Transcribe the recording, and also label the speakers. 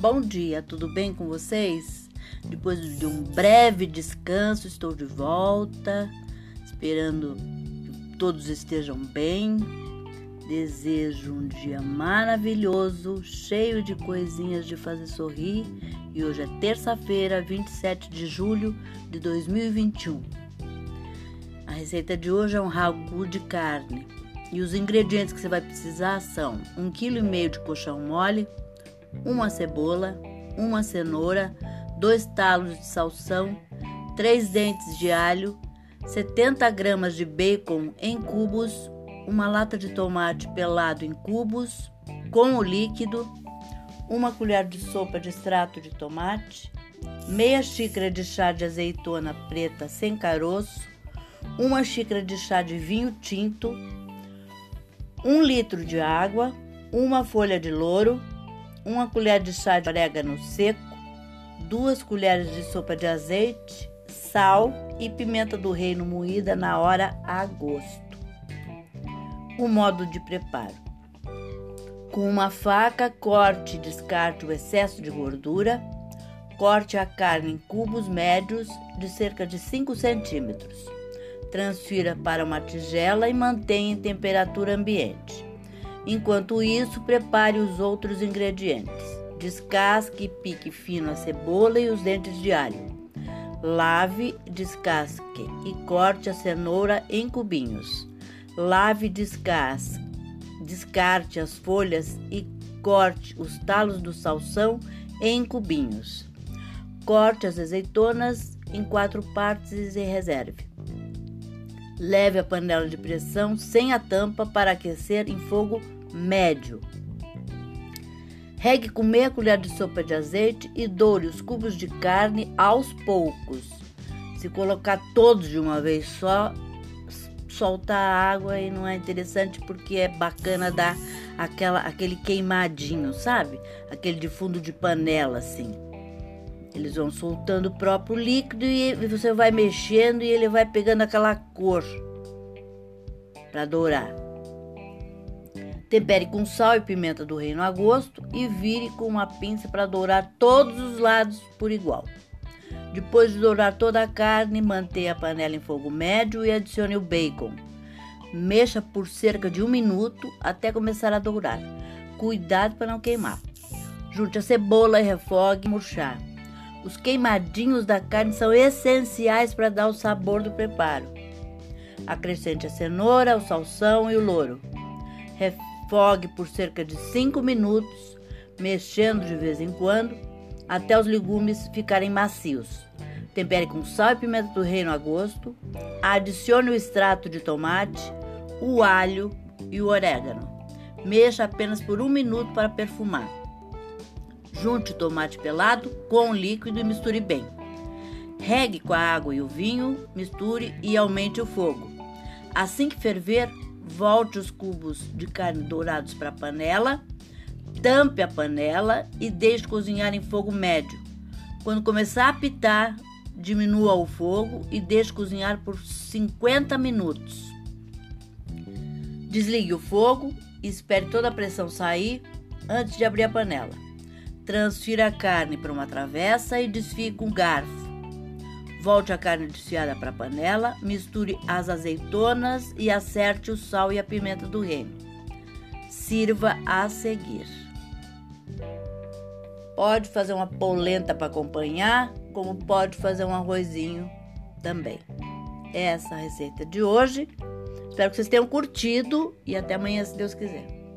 Speaker 1: Bom dia, tudo bem com vocês? Depois de um breve descanso, estou de volta, esperando que todos estejam bem. Desejo um dia maravilhoso, cheio de coisinhas de fazer sorrir. E hoje é terça-feira, 27 de julho de 2021. A receita de hoje é um ragu de carne. E os ingredientes que você vai precisar são 1,5 kg de colchão mole, uma cebola, uma cenoura, dois talos de salsão, três dentes de alho, 70 gramas de bacon em cubos, uma lata de tomate pelado em cubos com o líquido, uma colher de sopa de extrato de tomate, meia xícara de chá de azeitona preta sem caroço, uma xícara de chá de vinho tinto, um litro de água, uma folha de louro, uma colher de chá de orégano seco, duas colheres de sopa de azeite, sal e pimenta do reino moída na hora a gosto. O modo de preparo: com uma faca, corte e descarte o excesso de gordura. Corte a carne em cubos médios de cerca de 5 centímetros. Transfira para uma tigela e mantenha em temperatura ambiente. Enquanto isso, prepare os outros ingredientes. Descasque e pique fino a cebola e os dentes de alho. Lave, descasque e corte a cenoura em cubinhos. Lave, descasque, descarte as folhas e corte os talos do salsão em cubinhos. Corte as azeitonas em quatro partes e reserve. Leve a panela de pressão sem a tampa para aquecer em fogo médio. Regue com meia colher de sopa de azeite e doure os cubos de carne aos poucos. Se colocar todos de uma vez só, solta a água e não é interessante porque é bacana dar aquela, aquele queimadinho, sabe? Aquele de fundo de panela assim. Eles vão soltando o próprio líquido e você vai mexendo e ele vai pegando aquela cor para dourar. Tempere com sal e pimenta do reino a gosto e vire com uma pinça para dourar todos os lados por igual. Depois de dourar toda a carne, mantenha a panela em fogo médio e adicione o bacon. Mexa por cerca de um minuto até começar a dourar. Cuidado para não queimar. Junte a cebola e refogue murchar. Os queimadinhos da carne são essenciais para dar o sabor do preparo. Acrescente a cenoura, o salsão e o louro. Refogue por cerca de 5 minutos, mexendo de vez em quando, até os legumes ficarem macios. Tempere com sal e pimenta do reino a gosto. Adicione o extrato de tomate, o alho e o orégano. Mexa apenas por um minuto para perfumar. Junte o tomate pelado com o líquido e misture bem. Regue com a água e o vinho, misture e aumente o fogo. Assim que ferver, volte os cubos de carne dourados para a panela, tampe a panela e deixe cozinhar em fogo médio. Quando começar a apitar, diminua o fogo e deixe cozinhar por 50 minutos. Desligue o fogo e espere toda a pressão sair antes de abrir a panela. Transfira a carne para uma travessa e desfie com garfo. Volte a carne desfiada para a panela, misture as azeitonas e acerte o sal e a pimenta do reino. Sirva a seguir. Pode fazer uma polenta para acompanhar, como pode fazer um arrozinho também. Essa é a receita de hoje. Espero que vocês tenham curtido e até amanhã, se Deus quiser.